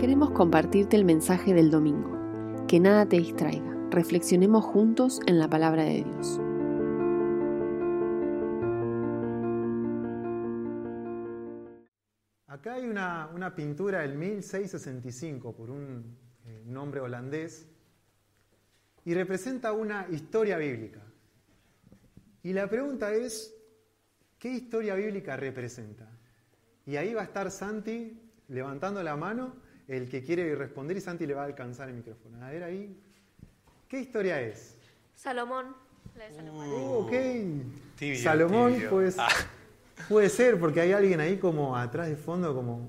Queremos compartirte el mensaje del domingo. Que nada te distraiga. Reflexionemos juntos en la palabra de Dios. Acá hay una, una pintura del 1665 por un eh, nombre holandés y representa una historia bíblica. Y la pregunta es, ¿qué historia bíblica representa? Y ahí va a estar Santi levantando la mano, el que quiere responder y Santi le va a alcanzar el micrófono. A ver ahí, ¿qué historia es? Salomón. La de Salomón. Uh, ok. Tibio, Salomón, tibio. pues Ah. puede ser, porque hay alguien ahí como atrás de fondo, como,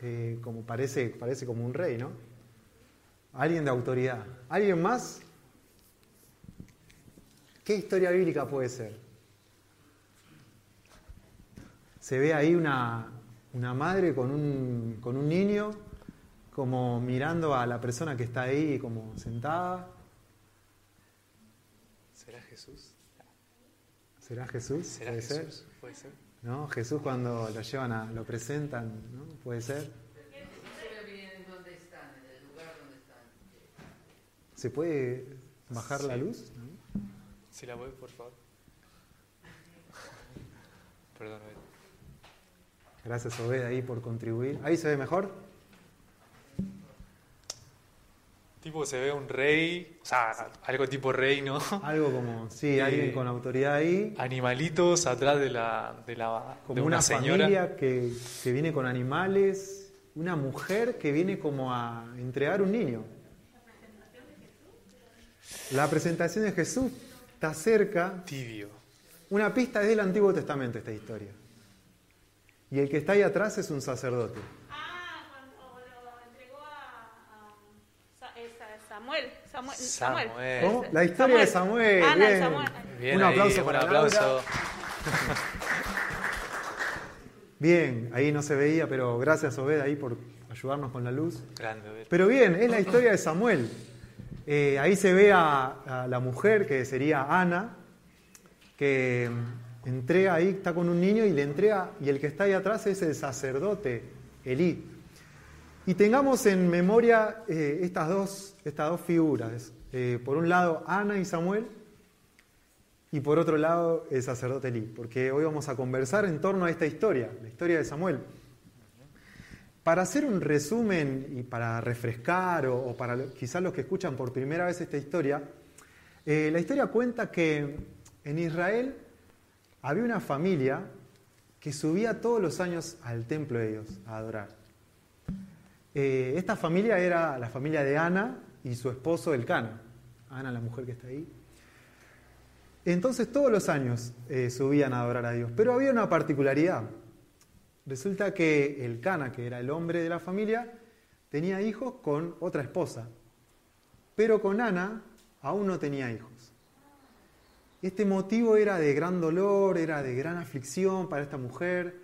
eh, como parece, parece como un rey, ¿no? Alguien de autoridad. ¿Alguien más? ¿Qué historia bíblica puede ser? Se ve ahí una, una madre con un, con un niño, como mirando a la persona que está ahí, como sentada. ¿Será Jesús? ¿Será Jesús? ¿Será ¿Puede ser? Jesús? Puede ser. ¿No? Jesús cuando lo llevan a, lo presentan, ¿no? Puede ser. ¿Se puede bajar la luz? ¿No? Si la voy, por favor. Perdón. Gracias Obed ahí por contribuir. ¿Ahí se ve mejor? Tipo se ve un rey, o sea, algo tipo rey, ¿no? Algo como, sí, Eh, alguien con autoridad ahí. Animalitos atrás de la, de la Como de una, una, señora. familia que, que viene con animales. Una mujer que viene como a entregar un niño. La presentación de Jesús está cerca. Tibio. Una pista es del Antiguo Testamento esta historia. Y el que está ahí atrás es un sacerdote. Ah, cuando lo entregó a, esa- Samuel. Samuel. Samuel. ¿Cómo? La historia de Samuel. Ana bien. Samuel. Bien un ahí, aplauso un para aplauso. Laura. Bien, ahí no se veía, pero gracias Obed ahí por ayudarnos con la luz. Grande, Abel. Pero bien, es la historia de Samuel. Eh, ahí se ve a, a la mujer, que sería Ana, que entrega ahí, está con un niño y le entrega, y el que está ahí atrás es el sacerdote, Elí. Y tengamos en memoria eh, estas, dos, estas dos figuras. Eh, por un lado, Ana y Samuel, y por otro lado, el sacerdote Elí, porque hoy vamos a conversar en torno a esta historia, la historia de Samuel. Para hacer un resumen y para refrescar, o, para quizás los que escuchan por primera vez esta historia, eh, la historia cuenta que en Israel había una familia que subía todos los años al templo de Dios a adorar. Eh, esta familia era la familia de Ana y su esposo Elcana. Ana, la mujer que está ahí. Entonces todos los años eh, subían a adorar a Dios, pero había una particularidad. Resulta que el Cana, que era el hombre de la familia, tenía hijos con otra esposa, pero con Ana aún no tenía hijos. Este motivo era de gran dolor, era de gran aflicción para esta mujer.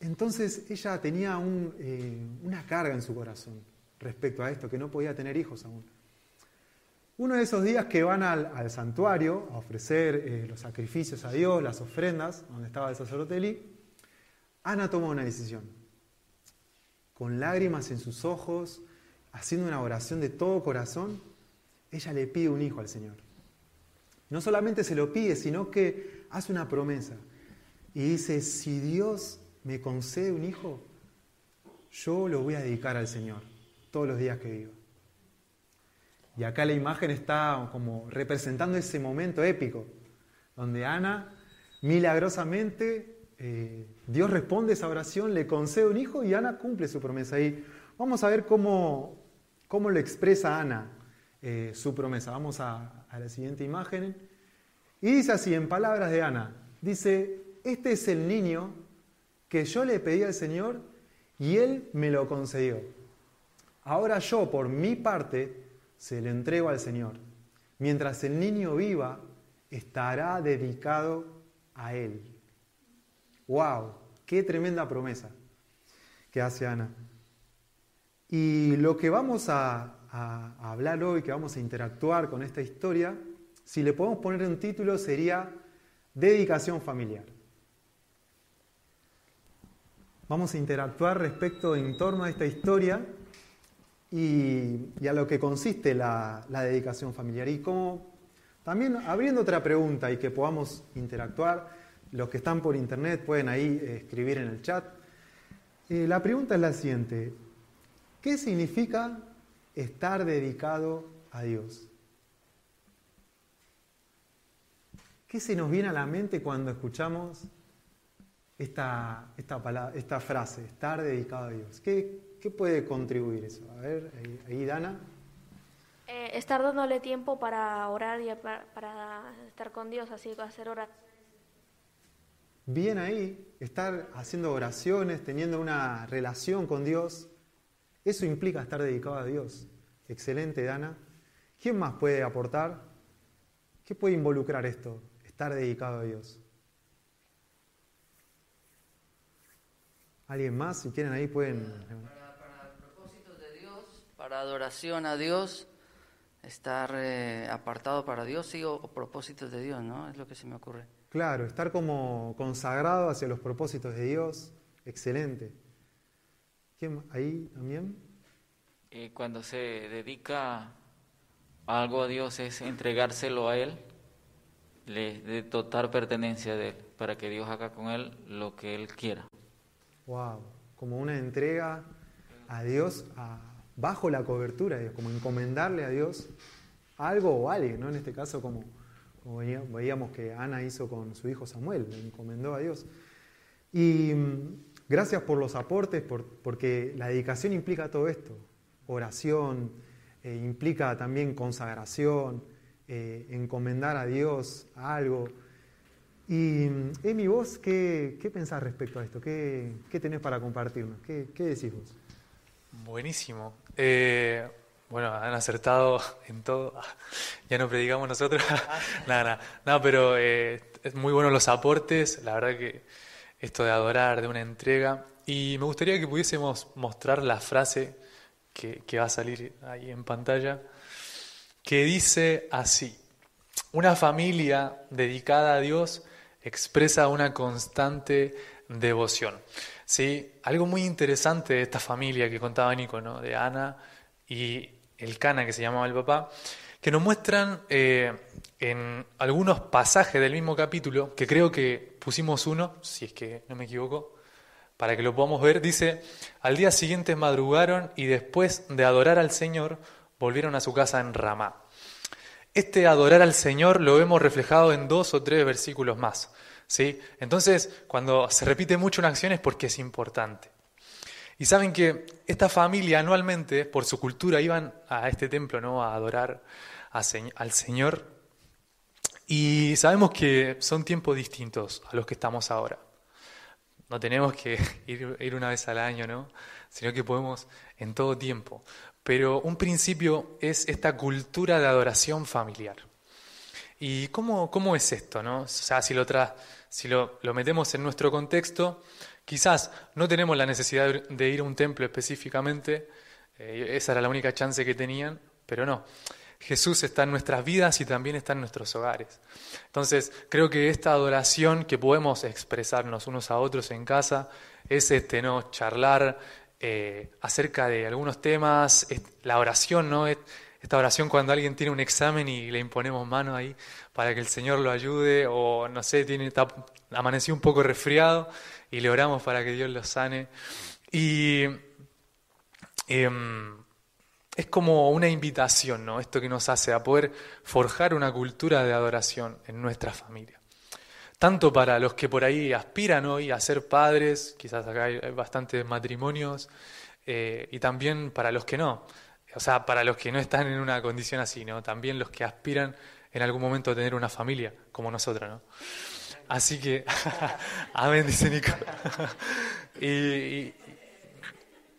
Entonces ella tenía eh, una carga en su corazón respecto a esto, que no podía tener hijos aún. Uno de esos días que van al, al santuario a ofrecer eh, los sacrificios a Dios, las ofrendas, donde estaba el sacerdote Eli, Ana toma una decisión. Con lágrimas en sus ojos, haciendo una oración de todo corazón, ella le pide un hijo al Señor. No solamente se lo pide, sino que hace una promesa. Y dice, si Dios me concede un hijo, yo lo voy a dedicar al Señor todos los días que viva. Y acá la imagen está como representando ese momento épico, donde Ana milagrosamente eh, Dios responde esa oración, le concede un hijo y Ana cumple su promesa. Y vamos a ver cómo, cómo lo expresa Ana eh, su promesa. Vamos a, a la siguiente imagen. Y dice así, en palabras de Ana, dice, este es el niño que yo le pedí al Señor y Él me lo concedió. Ahora yo, por mi parte, se lo entrego al Señor. Mientras el niño viva, estará dedicado a Él. ¡Wow! ¡Qué tremenda promesa que hace Ana! Y lo que vamos a, a- hablar hoy, que vamos a interactuar con esta historia, si le podemos poner un título, sería Dedicación familiar. vamos a interactuar respecto en torno a esta historia y, a lo que consiste la, la dedicación familiar. Y como también abriendo otra pregunta y que podamos interactuar, los que están por internet pueden ahí eh, escribir en el chat. Eh, la pregunta es la siguiente, ¿qué significa estar dedicado a Dios? ¿Qué se nos viene a la mente cuando escuchamos esta, esta, palabra, esta frase, estar dedicado a Dios? ¿Qué, qué puede contribuir eso? A ver, ahí, ahí Dana. Eh, estar dándole tiempo para orar y para, para estar con Dios, así hacer oraciones. Bien ahí, estar haciendo oraciones, teniendo una relación con Dios, eso implica estar dedicado a Dios. Excelente, Dana. ¿Quién más puede aportar? ¿Qué puede involucrar esto? Estar dedicado a Dios. ¿Alguien más? Si quieren ahí pueden... Para, para propósitos de Dios, para adoración a Dios, estar eh, apartado para Dios, sí, o, o propósitos de Dios, ¿no? Es lo que se me ocurre. Claro, estar como consagrado hacia los propósitos de Dios. Excelente. ¿Quién ahí también? Eh, cuando se dedica a algo a Dios es entregárselo a Él, le- de total pertenencia de Él, para que Dios haga con Él lo que Él quiera. Wow, como una entrega a Dios a- bajo la cobertura de Dios, como encomendarle a Dios algo o alguien, ¿no? En este caso, como, como veía- veíamos que Ana hizo con su hijo Samuel, le encomendó a Dios. Y gracias por los aportes, por- porque la dedicación implica todo esto, oración, eh, implica también consagración, eh, encomendar a Dios algo. Y mm, Emi, vos, ¿qué, qué pensás respecto a esto? ¿Qué, qué tenés para compartirnos? ¿Qué, qué decís vos? Buenísimo. Eh, bueno, han acertado en todo. Ya no predicamos nosotros. nada, nada. No, pero es muy bueno los aportes. La verdad que esto de adorar, de una entrega. Y me gustaría que pudiésemos mostrar la frase que, va a salir ahí en pantalla, que dice así. Una familia dedicada a Dios expresa una constante devoción. ¿Sí? Algo muy interesante de esta familia que contaba Nico, ¿no? de Ana y el Cana, que se llamaba el papá, que nos muestran eh, en algunos pasajes del mismo capítulo, que creo que pusimos uno, si es que no me equivoco, para que lo podamos ver, dice, al día siguiente madrugaron y después de adorar al Señor, volvieron a su casa en Ramá. Este adorar al Señor lo vemos reflejado en dos o tres versículos más. ¿sí? Entonces, cuando se repite mucho una acción es porque es importante. Y saben que esta familia anualmente, por su cultura, iban a este templo ¿no? a adorar al Señor. Y sabemos que son tiempos distintos a los que estamos ahora. No tenemos que ir, una vez al año, ¿no? Sino que podemos en todo tiempo. Pero un principio es esta cultura de adoración familiar. ¿Y cómo, cómo es esto? ¿no? O sea, si, lo, tra- si lo, lo metemos en nuestro contexto, quizás no tenemos la necesidad de- de ir a un templo específicamente, eh, esa era la única chance que tenían, pero no. Jesús está en nuestras vidas y también está en nuestros hogares. Entonces, creo que esta adoración que podemos expresarnos unos a otros en casa es este, ¿no? charlar eh, acerca de algunos temas, la oración, ¿no? Es- esta oración cuando alguien tiene un examen y le imponemos mano ahí para que el Señor lo ayude, o no sé, tiene, está, amaneció un poco resfriado y le oramos para que Dios lo sane. Y em, es como una invitación, ¿no? Esto que nos hace a poder forjar una cultura de adoración en nuestra familia. Tanto para los que por ahí aspiran hoy a ser padres, quizás acá hay bastantes matrimonios, eh, y también para los que no. O sea, para los que no están en una condición así, ¿no? También los que aspiran en algún momento a tener una familia, como nosotros, ¿no? Así que, amén, dice Nico. y-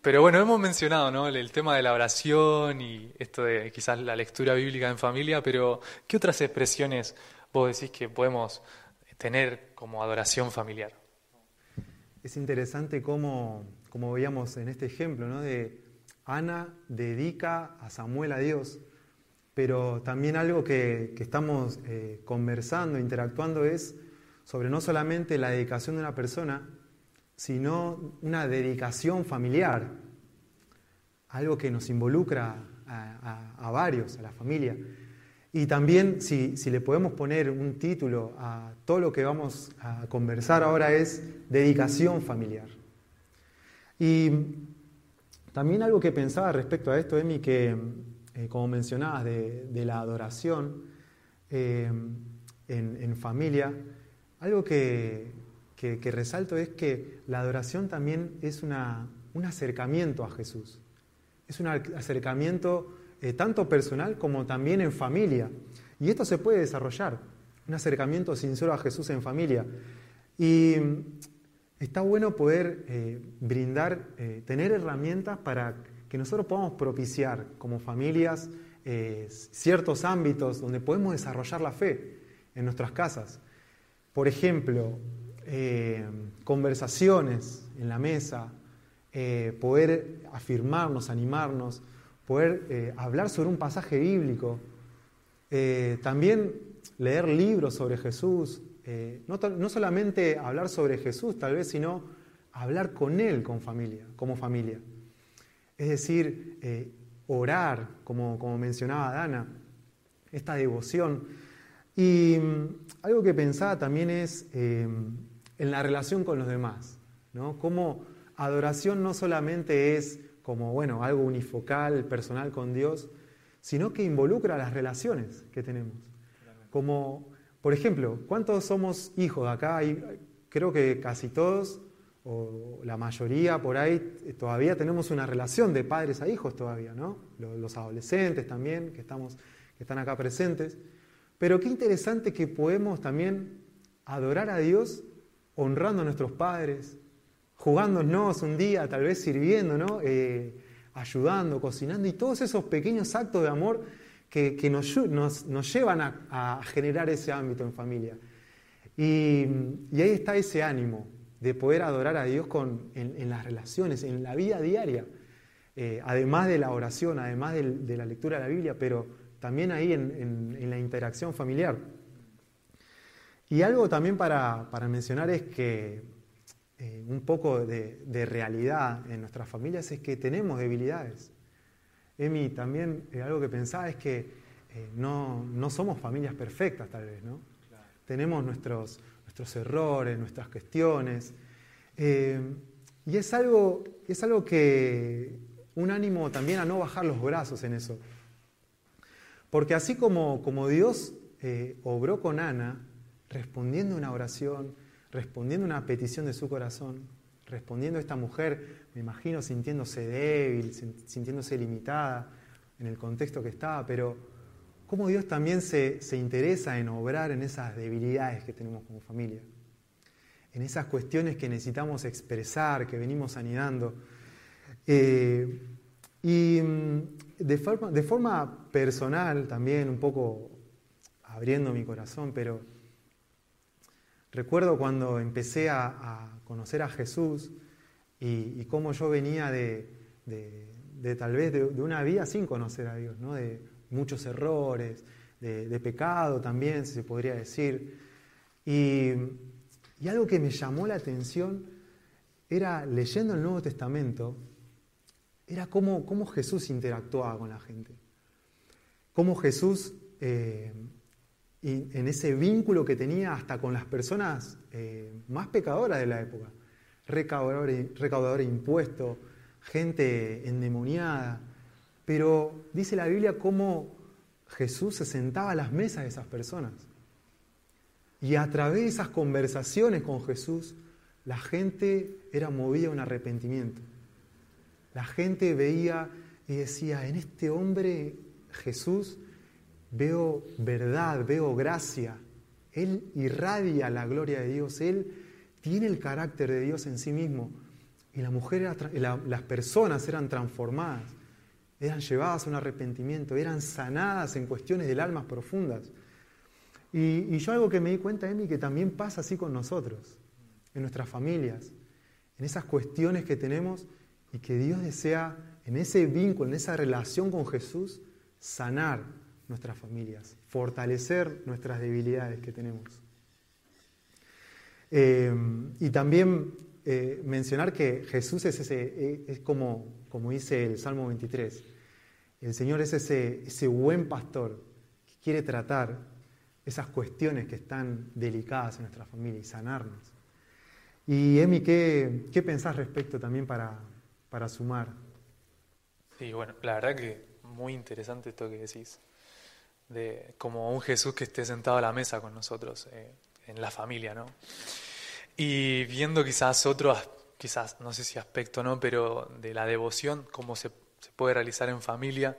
pero bueno, hemos mencionado ¿no? el, tema de la oración y esto de quizás la lectura bíblica en familia, pero ¿qué otras expresiones vos decís que podemos tener como adoración familiar? Es interesante cómo, como veíamos en este ejemplo, ¿no? de Ana dedica a Samuel a Dios, pero también algo que, que estamos eh, conversando, interactuando es sobre no solamente la dedicación de una persona, sino una dedicación familiar, algo que nos involucra a, a varios, a la familia. Y también, si, si, le podemos poner un título a todo lo que vamos a conversar ahora, es dedicación familiar. Y también algo que pensaba respecto a esto, Emi, que eh, como mencionabas, de, de la adoración eh, en, en, familia, algo que, que, resalto es que la adoración también es una, un acercamiento a Jesús. Es un acercamiento eh, tanto personal como también en familia. Y esto se puede desarrollar, un acercamiento sincero a Jesús en familia. Y está bueno poder eh, brindar, eh, tener herramientas para que nosotros podamos propiciar como familias ciertos ámbitos donde podemos desarrollar la fe en nuestras casas. Por ejemplo, eh, conversaciones en la mesa, eh, poder afirmarnos, animarnos, poder eh, hablar sobre un pasaje bíblico, también leer libros sobre Jesús, no, no, solamente hablar sobre Jesús tal vez, sino hablar con Él con familia, como familia. Es decir, orar, como, como, mencionaba Dana, esta devoción. Y um, algo que pensaba también es en la relación con los demás, ¿no? Como adoración no solamente es como, bueno, algo unifocal, personal con Dios, sino que involucra las relaciones que tenemos. Como, por ejemplo, ¿cuántos somos hijos acá? Hay, creo que casi todos, o la mayoría por ahí, todavía tenemos una relación de padres a hijos todavía, ¿no? Los adolescentes también, que, estamos, que están acá presentes. Pero qué interesante que podemos también adorar a Dios honrando a nuestros padres, jugándonos un día, tal vez sirviendo, ¿no? Eh, ayudando, cocinando y todos esos pequeños actos de amor que, nos, llevan a, generar ese ámbito en familia. Y, ahí está ese ánimo de poder adorar a Dios con, en, las relaciones, en la vida diaria, eh, además de la oración, además de, la lectura de la Biblia, pero también ahí en la interacción familiar. Y algo también para, para mencionar es que eh, un poco de, de, realidad en nuestras familias es que tenemos debilidades. Emi, también eh, algo que pensaba es que eh, no, no, somos familias perfectas tal vez, ¿no? Claro. Tenemos nuestros, nuestros errores, nuestras cuestiones. Y es algo, es algo que un ánimo también a no bajar los brazos en eso. Porque así como, como Dios obró con Ana, respondiendo una oración, respondiendo una petición de su corazón, respondiendo a esta mujer, me imagino sintiéndose débil, sintiéndose limitada en el contexto que estaba, pero cómo Dios también se, se interesa en obrar en esas debilidades que tenemos como familia, en esas cuestiones que necesitamos expresar, que venimos anidando. Eh, y mm, de forma, de forma personal también, un poco abriendo mi corazón, pero Recuerdo cuando empecé a, conocer a Jesús y, cómo yo venía de, tal vez de, una vida sin conocer a Dios, ¿no? de muchos errores, de, pecado también, si se podría decir. Y, algo que me llamó la atención era, leyendo el Nuevo Testamento, era cómo, cómo Jesús interactuaba con la gente. Cómo Jesús... Eh, y en ese vínculo que tenía hasta con las personas eh, más pecadoras de la época, recaudadores recaudador de impuestos, gente endemoniada. Pero dice la Biblia cómo Jesús se sentaba a las mesas de esas personas. Y a través de esas conversaciones con Jesús, la gente era movida a un arrepentimiento. La gente veía y decía, en este hombre Jesús veo verdad, veo gracia. Él irradia la gloria de Dios, Él tiene el carácter de Dios en sí mismo. Y la mujer las personas eran transformadas, eran llevadas a un arrepentimiento, eran sanadas en cuestiones del alma profundas. Y, y yo algo que me di cuenta, Emi, que también pasa así con nosotros, en nuestras familias, en esas cuestiones que tenemos y que Dios desea en ese vínculo, en esa relación con Jesús, sanar nuestras familias, fortalecer nuestras debilidades que tenemos. Eh, y también eh, mencionar que Jesús es, ese, eh, es como, como dice el Salmo 23. El Señor es ese, ese buen pastor que quiere tratar esas cuestiones que están delicadas en nuestra familia y sanarnos. Y Emi, ¿qué, qué pensás respecto también para, para sumar? Sí, bueno, la verdad que muy interesante esto que decís, de como un Jesús que esté sentado a la mesa con nosotros, eh, en la familia, ¿no? Y viendo quizás otro, quizás, no sé si aspecto, ¿no? Pero de la devoción, cómo se, se puede realizar en familia.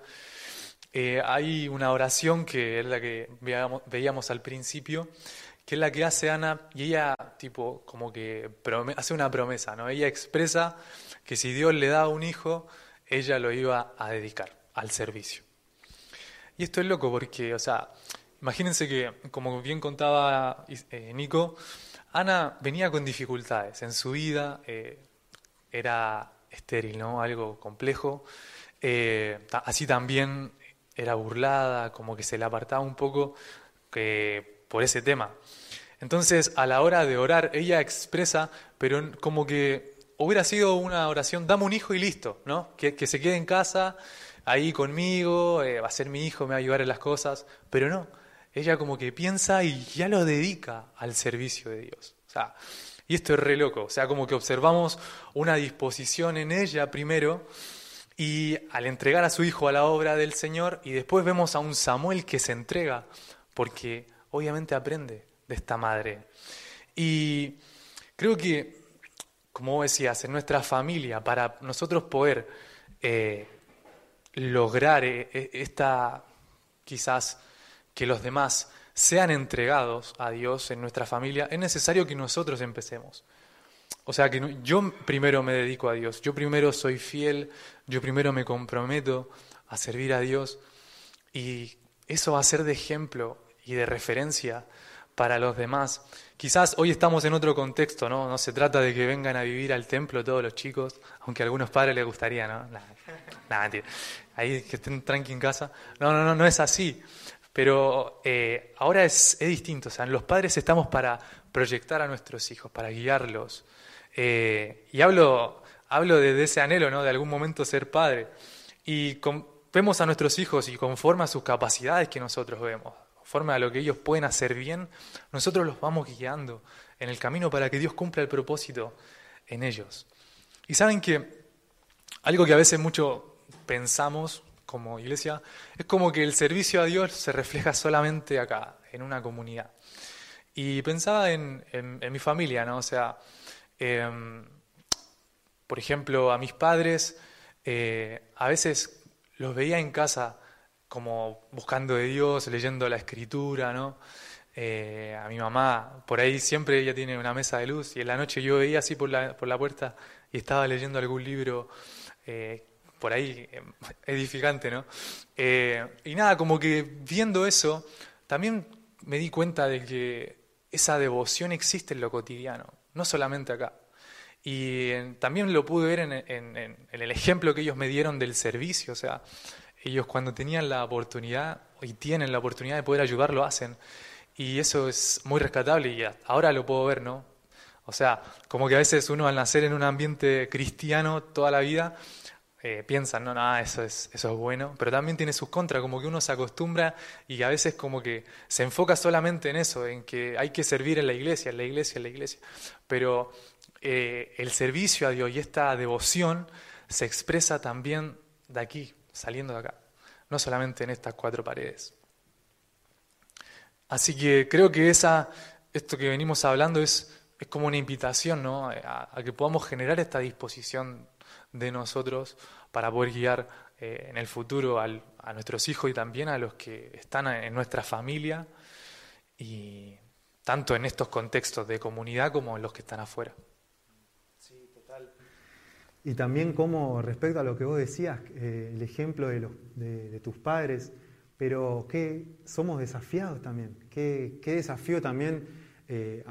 Eh, hay una oración que es la que veíamos, veíamos al principio, que es la que hace Ana, y ella, tipo, como que hace una promesa, ¿no? Ella expresa que si Dios le da un hijo, ella lo iba a dedicar al servicio. Y esto es loco porque, o sea, imagínense que, como bien contaba eh, Nico, Ana venía con dificultades en su vida, eh, era estéril, ¿no? Algo complejo. Eh, así también era burlada, como que se le apartaba un poco por ese tema. Entonces, a la hora de orar, ella expresa, pero como que hubiera sido una oración, dame un hijo y listo, ¿no? Que, que se quede en casa, ahí conmigo, eh, va a ser mi hijo, me va a ayudar en las cosas, pero no, ella como que piensa y ya lo dedica al servicio de Dios. O sea, y esto es re loco, o sea, como que observamos una disposición en ella primero y al entregar a su hijo a la obra del Señor y después vemos a un Samuel que se entrega porque obviamente aprende de esta madre. Y creo que, como decías, en nuestra familia, para nosotros poder eh, lograr eh, eh, esta, quizás, que los demás sean entregados a Dios en nuestra familia, es necesario que nosotros empecemos. O sea, que yo primero me dedico a Dios, yo primero soy fiel, yo primero me comprometo a servir a Dios y eso va a ser de ejemplo y de referencia para los demás. Quizás hoy estamos en otro contexto, ¿no? No se trata de que vengan a vivir al templo todos los chicos, aunque a algunos padres les gustaría, ¿no? Nada. Ahí que estén tranqui en casa. No, no, no, no es así. Pero eh, ahora es, es, distinto. O sea, los padres estamos para proyectar a nuestros hijos, para guiarlos. Eh, y hablo, hablo de, ese anhelo, ¿no? De algún momento ser padre. Y vemos a nuestros hijos y conforme a sus capacidades que nosotros vemos, conforme a lo que ellos pueden hacer bien, nosotros los vamos guiando en el camino para que Dios cumpla el propósito en ellos. Y saben que algo que a veces mucho pensamos como iglesia, es como que el servicio a Dios se refleja solamente acá, en una comunidad. Y pensaba en, mi familia, ¿no? O sea, em, por ejemplo, a mis padres, eh, a veces los veía en casa como buscando de Dios, leyendo la escritura, ¿no? Eh, a mi mamá, por ahí siempre ella tiene una mesa de luz y en la noche yo veía así por la, por la puerta y estaba leyendo algún libro eh, por ahí em, edificante, ¿no? Eh, y nada, como que viendo eso, también me di cuenta de que esa devoción existe en lo cotidiano, no solamente acá. Y también lo pude ver en, en, el ejemplo que ellos me dieron del servicio, o sea, ellos cuando tenían la oportunidad y tienen la oportunidad de poder ayudar, lo hacen. Y eso es muy rescatable y ahora lo puedo ver, ¿no? O sea, como que a veces uno al nacer en un ambiente cristiano toda la vida, eh, piensan, no, no, eso es, eso es bueno, pero también tiene sus contras, como que uno se acostumbra y a veces como que se enfoca solamente en eso, en que hay que servir en la iglesia, en la iglesia, en la iglesia. Pero eh, el servicio a Dios y esta devoción se expresa también de aquí, saliendo de acá, no solamente en estas cuatro paredes. Así que creo que esa, esto que venimos hablando es, es como una invitación ¿no? a, que podamos generar esta disposición de nosotros para poder guiar eh, en el futuro a nuestros hijos y también a los que están en nuestra familia, y tanto en estos contextos de comunidad como en los que están afuera. Y también como respecto a lo que vos decías, eh, el ejemplo de, los, de, tus padres, pero que somos desafiados también, qué, qué desafío también eh,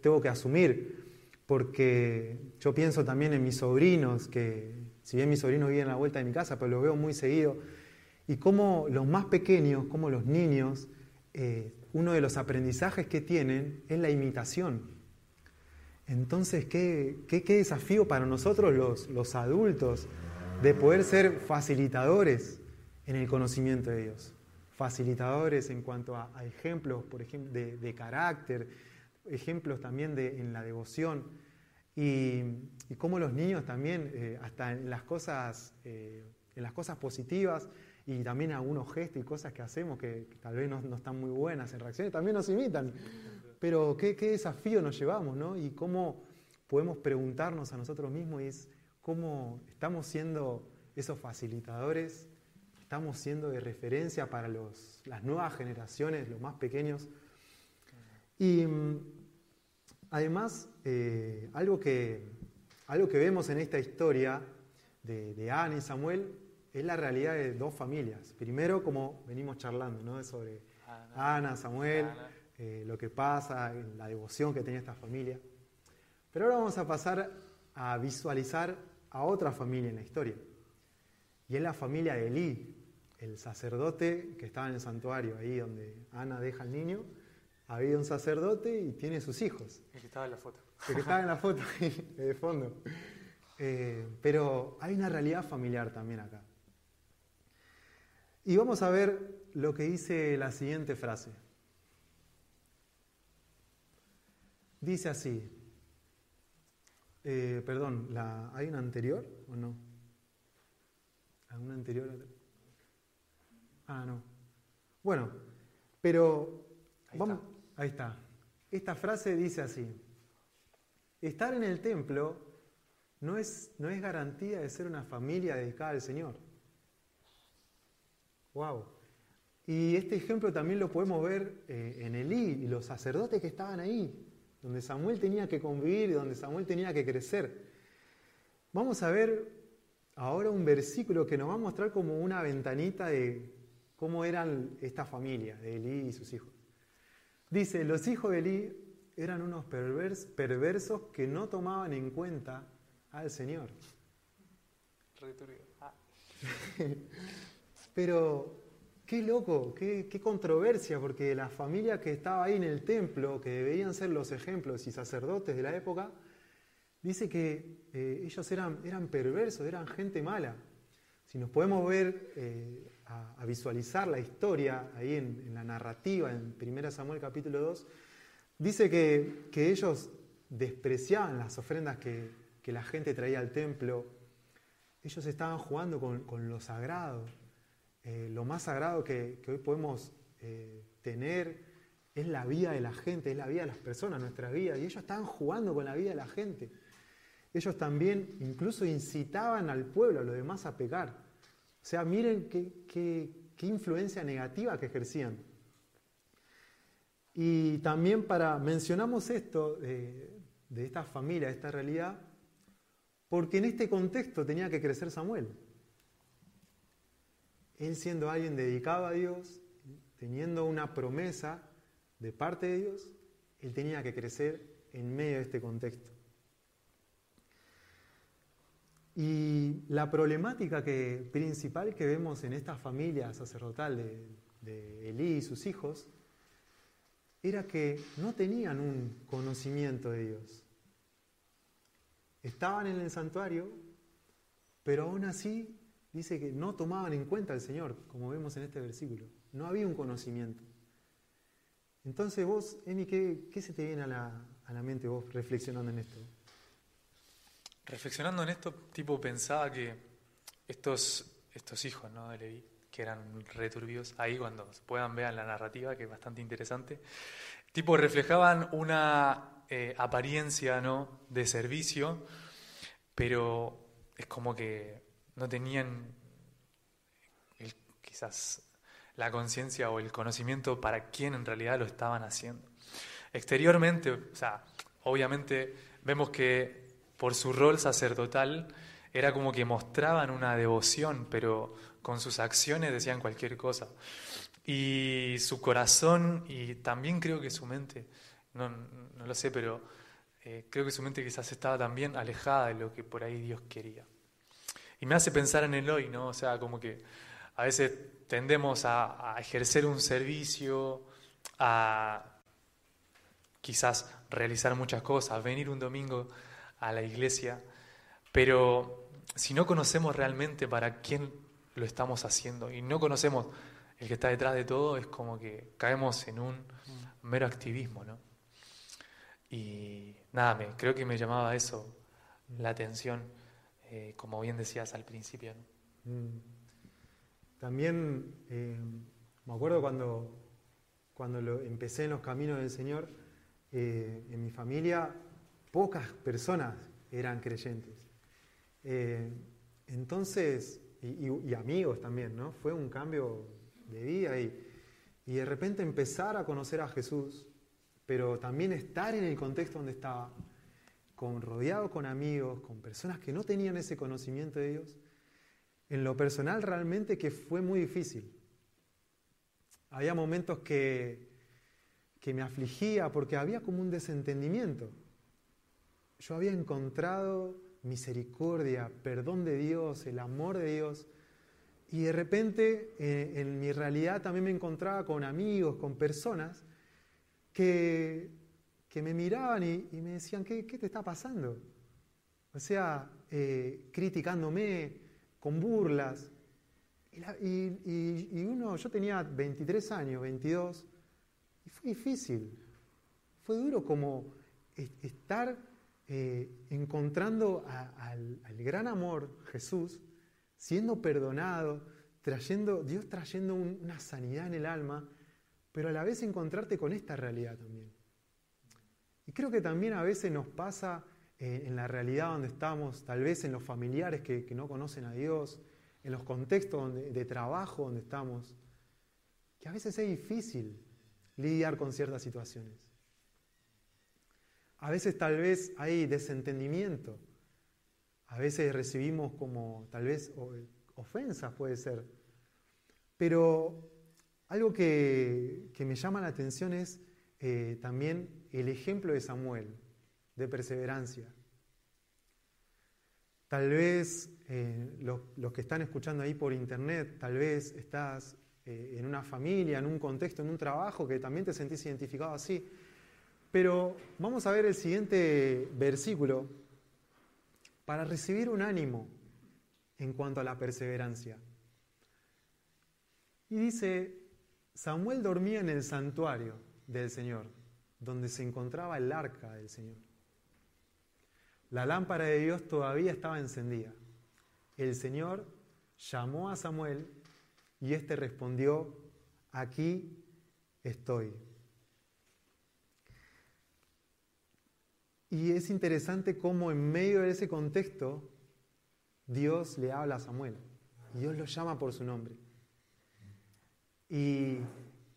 tengo que asumir porque yo pienso también en mis sobrinos, que si bien mis sobrinos viven a la vuelta de mi casa, pero los veo muy seguido, y cómo los más pequeños, como los niños, eh, uno de los aprendizajes que tienen es la imitación. Entonces, ¿qué, qué, qué desafío para nosotros los, los adultos de poder ser facilitadores en el conocimiento de Dios? Facilitadores en cuanto a, ejemplos, por ejemplo, de, de, carácter, ejemplos también de, en la devoción. Y, y cómo los niños también, eh, hasta en las, cosas, eh, en las cosas positivas y también algunos gestos y cosas que hacemos que, que tal vez no, no, están muy buenas en reacciones, también nos imitan. Pero qué, qué desafío nos llevamos, ¿no? Y cómo podemos preguntarnos a nosotros mismos y es cómo estamos siendo esos facilitadores, estamos siendo de referencia para los, las nuevas generaciones, los más pequeños. Y además, eh, algo, que, algo que vemos en esta historia de, de, Ana y Samuel es la realidad de dos familias. Primero, como venimos charlando, ¿no? sobre Ana, Ana Samuel. Ana eh, lo que pasa, la devoción que tenía esta familia. Pero ahora vamos a pasar a visualizar a otra familia en la historia. Y es la familia de Elí, el sacerdote que estaba en el santuario, ahí donde Ana deja al niño. Había un sacerdote y tiene sus hijos. El que estaba en la foto. El que estaba en la foto, de fondo. Eh, pero hay una realidad familiar también acá. Y vamos a ver lo que dice la siguiente frase. Dice así, eh, perdón, la, ¿hay una anterior o no? ¿Alguna anterior? Ah, no. Bueno, pero ahí, vamos, está. ahí está. Esta frase dice así, estar en el templo no es, no es garantía de ser una familia dedicada al Señor. Wow. Y este ejemplo también lo podemos ver eh, en Elí y los sacerdotes que estaban ahí donde Samuel tenía que convivir y donde Samuel tenía que crecer. Vamos a ver ahora un versículo que nos va a mostrar como una ventanita de cómo eran esta familia de Elí y sus hijos. Dice, los hijos de Elí eran unos pervers, perversos que no tomaban en cuenta al Señor. Ah. Pero Qué loco, qué, controversia, porque la familia que estaba ahí en el templo, que deberían ser los ejemplos y sacerdotes de la época, dice que eh, ellos eran, perversos, eran gente mala. Si nos podemos ver, eh, a, visualizar la historia ahí en, la narrativa, en 1 Samuel capítulo 2, dice que, ellos despreciaban las ofrendas que, que, la gente traía al templo, ellos estaban jugando con, con lo sagrado, eh, lo más sagrado que, hoy podemos eh, tener es la vida de la gente, es la vida de las personas, nuestra vida. Y ellos estaban jugando con la vida de la gente. Ellos también incluso incitaban al pueblo, a los demás, a pecar. O sea, miren qué, qué, qué influencia negativa que ejercían. Y también para, mencionamos esto de, de esta familia, de esta realidad, porque en este contexto tenía que crecer Samuel él siendo alguien dedicado a Dios, teniendo una promesa de parte de Dios, él tenía que crecer en medio de este contexto. Y la problemática que, principal que vemos en esta familia sacerdotal de, de Elí y sus hijos era que no tenían un conocimiento de Dios. Estaban en el santuario, pero aún así dice que no tomaban en cuenta al Señor, como vemos en este versículo. No había un conocimiento. Entonces vos, Emi, ¿qué, se te viene a la, mente vos reflexionando en esto? Reflexionando en esto, tipo pensaba que estos, estos hijos ¿no? de Leví, que eran returbios, ahí cuando puedan ver la narrativa, que es bastante interesante, tipo reflejaban una eh, apariencia ¿no? de servicio, pero es como que no tenían quizás la conciencia o el conocimiento para quién en realidad lo estaban haciendo. Exteriormente, o sea, obviamente vemos que por su rol sacerdotal era como que mostraban una devoción, pero con sus acciones decían cualquier cosa. Y su corazón y también creo que su mente, no, no lo sé, pero eh, creo que su mente quizás estaba también alejada de lo que por ahí Dios quería. Y me hace pensar en el hoy, ¿no? O sea, como que a veces tendemos a, a ejercer un servicio, a, quizás realizar muchas cosas, venir un domingo a la iglesia, pero si no conocemos realmente para quién lo estamos haciendo y no conocemos el que está detrás de todo, es como que caemos en un mero activismo, ¿no? Y nada, me, creo que me llamaba eso la atención, eh, como bien decías al principio. Mm. También eh, me acuerdo cuando, cuando empecé en los caminos del Señor, eh, en mi familia pocas personas eran creyentes. entonces, y, y, amigos también, ¿no? Fue un cambio de vida y, y de repente empezar a conocer a Jesús, pero también estar en el contexto donde estaba, con, rodeado con amigos, con personas que no tenían ese conocimiento de Dios, en lo personal realmente que fue muy difícil. Había momentos que, que me afligía porque había como un desentendimiento. Yo había encontrado misericordia, perdón de Dios, el amor de Dios, y de repente eh, en mi realidad también me encontraba con amigos, con personas que, que me miraban y, me decían, ¿qué, ¿qué, te está pasando? O sea, eh, criticándome con burlas. Y, uno, yo tenía 23 años, 22, y fue difícil. Fue duro como estar eh, encontrando al, al gran amor, Jesús, siendo perdonado, trayendo, Dios trayendo una sanidad en el alma, pero a la vez encontrarte con esta realidad también. Creo que también a veces nos pasa eh, en la realidad donde estamos, tal vez en los familiares que, no conocen a Dios, en los contextos de trabajo donde estamos, que a veces es difícil lidiar con ciertas situaciones. A veces tal vez hay desentendimiento a veces recibimos como tal vez ofensas, puede ser. Pero algo que, me llama la atención es eh, también el ejemplo de Samuel, de perseverancia. Tal vez eh, los, que están escuchando ahí por internet, tal vez estás eh, en una familia, en un contexto, en un trabajo que también te sentís identificado así. Pero vamos a ver el siguiente versículo para recibir un ánimo en cuanto a la perseverancia. Y dice, Samuel dormía en el santuario del Señor, donde se encontraba el arca del Señor. La lámpara de Dios todavía estaba encendida. El Señor llamó a Samuel y éste respondió, aquí estoy. Y es interesante cómo en medio de ese contexto Dios le habla a Samuel. Dios lo llama por su nombre. Y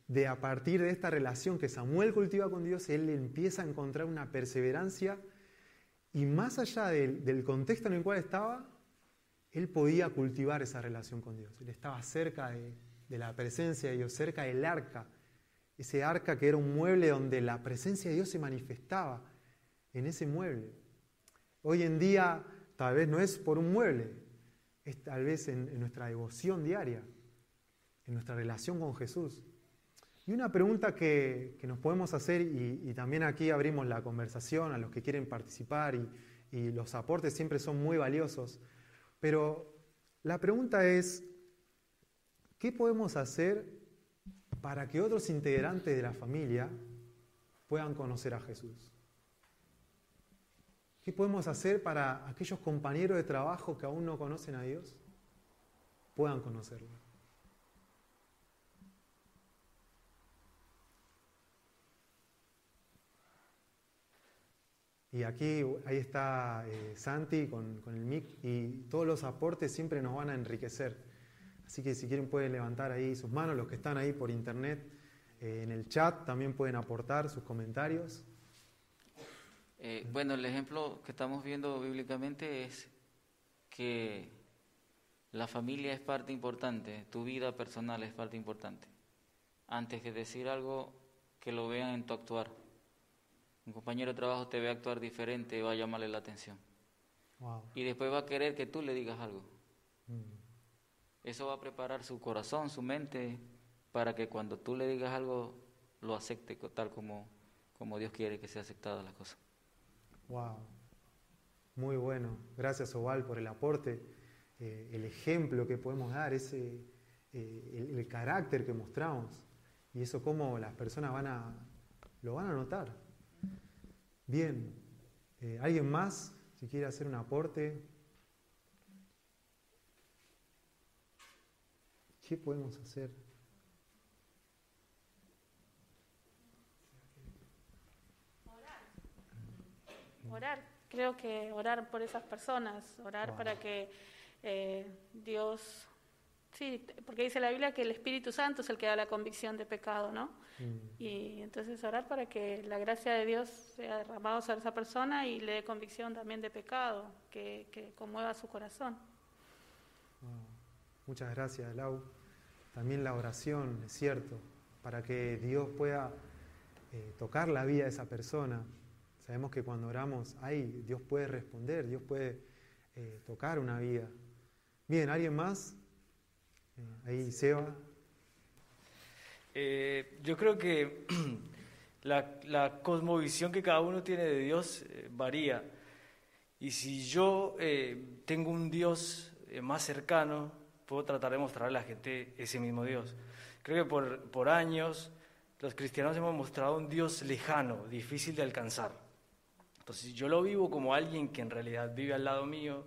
de a partir de esta relación que Samuel cultiva con Dios, él empieza a encontrar una perseverancia y más allá del, contexto en el cual estaba, él podía cultivar esa relación con Dios. Él estaba cerca de, la presencia de Dios, cerca del arca, ese arca que era un mueble donde la presencia de Dios se manifestaba en ese mueble. Hoy en día tal vez no es por un mueble, es tal vez en, nuestra devoción diaria, en nuestra relación con Jesús. Y una pregunta que, nos podemos hacer, y, también aquí abrimos la conversación a los que quieren participar, y, y los aportes siempre son muy valiosos, pero la pregunta es, ¿qué podemos hacer para que otros integrantes de la familia puedan conocer a Jesús? ¿Qué podemos hacer para aquellos compañeros de trabajo que aún no conocen a Dios puedan conocerlo? Y aquí, ahí está eh, Santi con, el mic y todos los aportes siempre nos van a enriquecer. Así que si quieren pueden levantar ahí sus manos, los que están ahí por internet, eh, en el chat también pueden aportar sus comentarios. Eh, bueno, el ejemplo que estamos viendo bíblicamente es que la familia es parte importante, tu vida personal es parte importante. Antes que decir algo, que lo vean en tu actuar. Un compañero de trabajo te ve actuar diferente, va a llamarle la atención. Y después va a querer que tú le digas algo. Mm. Eso va a preparar su corazón, su mente, para que cuando tú le digas algo, lo acepte tal como como Dios quiere que sea aceptada la cosa. Wow, muy bueno. Gracias Oval por el aporte, eh, el ejemplo que podemos dar, ese, eh, el, carácter que mostramos y eso cómo las personas van a, lo van a notar. Bien, eh, ¿alguien más si quiere hacer un aporte? ¿Qué podemos hacer? Orar. Creo que orar por esas personas, orar para que eh, Dios, sí, porque dice la Biblia que el Espíritu Santo es el que da la convicción de pecado, ¿no? Mm. Y entonces orar para que la gracia de Dios sea derramada sobre esa persona y le dé convicción también de pecado, que, que conmueva su corazón. Muchas gracias, Lau. También la oración, es cierto, para que Dios pueda eh, tocar la vida de esa persona, Sabemos que cuando oramos, ahí Dios puede responder, Dios puede eh, tocar una vida. Bien, ¿alguien más? Eh, ahí, Seba. Eh, yo creo que la, la, cosmovisión que cada uno tiene de Dios varía. Y si yo tengo un Dios más cercano, puedo tratar de mostrarle a la gente ese mismo Dios. Creo que por, por años los cristianos hemos mostrado un Dios lejano, difícil de alcanzar. Entonces yo lo vivo como alguien que en realidad vive al lado mío,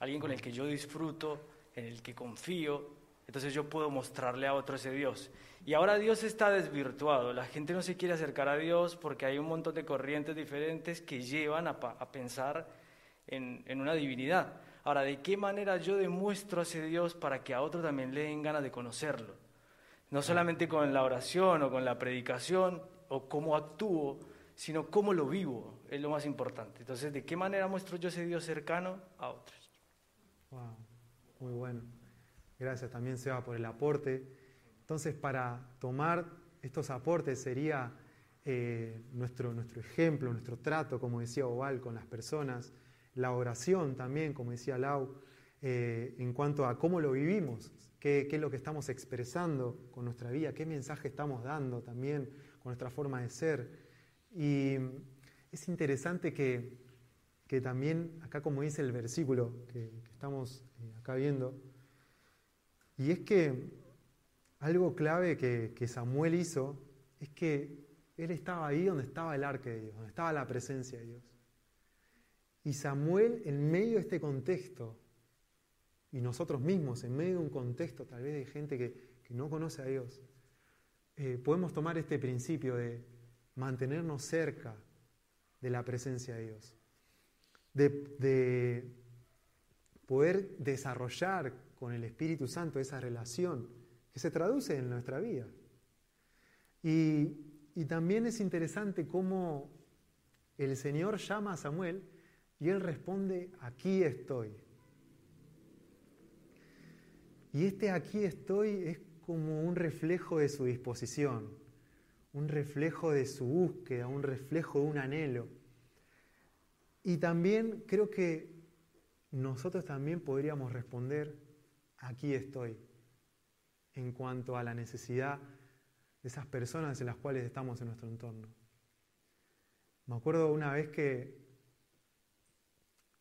alguien con el que yo disfruto, en el que confío, entonces yo puedo mostrarle a otro ese Dios. Y ahora Dios está desvirtuado, la gente no se quiere acercar a Dios porque hay un montón de corrientes diferentes que llevan a, pensar en, en, una divinidad. Ahora, ¿de qué manera yo demuestro a ese Dios para que a otro también le den ganas de conocerlo? No solamente con la oración o con la predicación o cómo actúo, sino cómo lo vivo, es lo más importante. Entonces, ¿de qué manera muestro yo ese Dios cercano a otros? Wow, muy bueno. Gracias también, Seba, por el aporte. Entonces, para tomar estos aportes sería eh, nuestro, nuestro ejemplo, nuestro trato, como decía Oval, con las personas, la oración también, como decía Lau, eh, en cuanto a cómo lo vivimos, qué, es lo que estamos expresando con nuestra vida, qué mensaje estamos dando también con nuestra forma de ser. Y es interesante que, también, acá como dice el versículo que, estamos eh, acá viendo, y es que algo clave que, que, Samuel hizo es que él estaba ahí donde estaba el arca de Dios, donde estaba la presencia de Dios. Y Samuel, en medio de este contexto, y nosotros mismos, en medio de un contexto tal vez de gente que, no conoce a Dios, eh, podemos tomar este principio de mantenernos cerca de la presencia de Dios, de, poder desarrollar con el Espíritu Santo esa relación que se traduce en nuestra vida. Y, y también es interesante cómo el Señor llama a Samuel y él responde, aquí estoy. Y este aquí estoy es como un reflejo de su disposición un reflejo de su búsqueda, un reflejo de un anhelo. Y también creo que nosotros también podríamos responder, aquí estoy, en cuanto a la necesidad de esas personas en las cuales estamos en nuestro entorno. Me acuerdo una vez que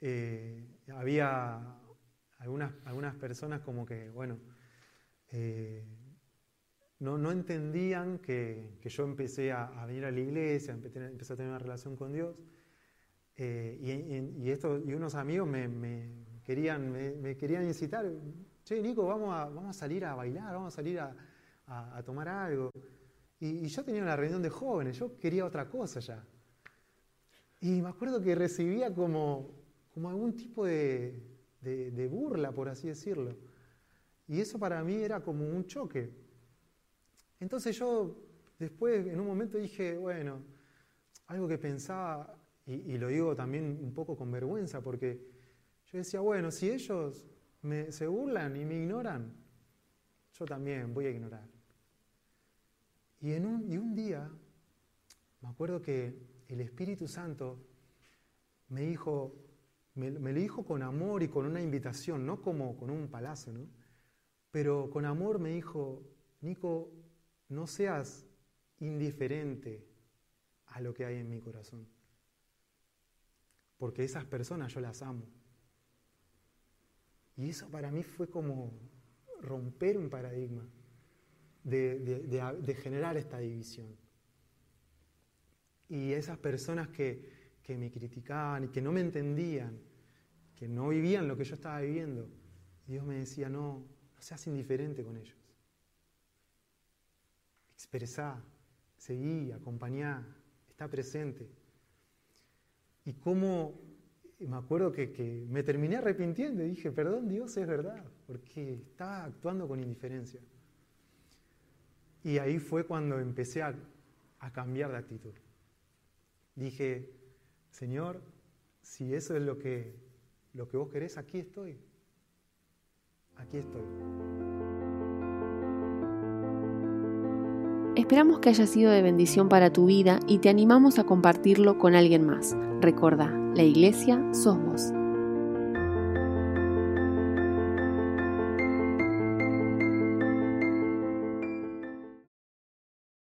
eh, había algunas, algunas personas como que, bueno, eh, no, no entendían que, yo empecé a, venir a la iglesia, empecé, a tener una relación con Dios. Eh, y, esto, y unos amigos me, querían, me, querían incitar, che, Nico, vamos a, vamos a salir a bailar, vamos a salir a, tomar algo. Y, yo tenía una reunión de jóvenes, yo quería otra cosa ya. Y me acuerdo que recibía como, como algún tipo de, de burla, por así decirlo. Y eso para mí era como un choque. Entonces yo después en un momento dije, bueno, algo que pensaba, y, lo digo también un poco con vergüenza, porque yo decía, bueno, si ellos me, se burlan y me ignoran, yo también voy a ignorar. Y, en un, y un día, me acuerdo que el Espíritu Santo me dijo, me, lo dijo con amor y con una invitación, no como con un palacio, ¿no? Pero con amor me dijo, Nico, no seas indiferente a lo que hay en mi corazón. Porque esas personas yo las amo. Y eso para mí fue como romper un paradigma de, generar esta división. Y esas personas que, me criticaban y que no me entendían, que no vivían lo que yo estaba viviendo, Dios me decía, no, no seas indiferente con ellos. Expresá, seguí, acompañá, está presente. Y cómo me acuerdo que, me terminé arrepintiendo y dije, perdón Dios, es verdad, porque estaba actuando con indiferencia. Y ahí fue cuando empecé a, cambiar de actitud. Dije, Señor, si eso es lo que, lo que vos querés, aquí estoy. Aquí estoy. Esperamos que haya sido de bendición para tu vida y te animamos a compartirlo con alguien más. Recuerda, la iglesia sos vos.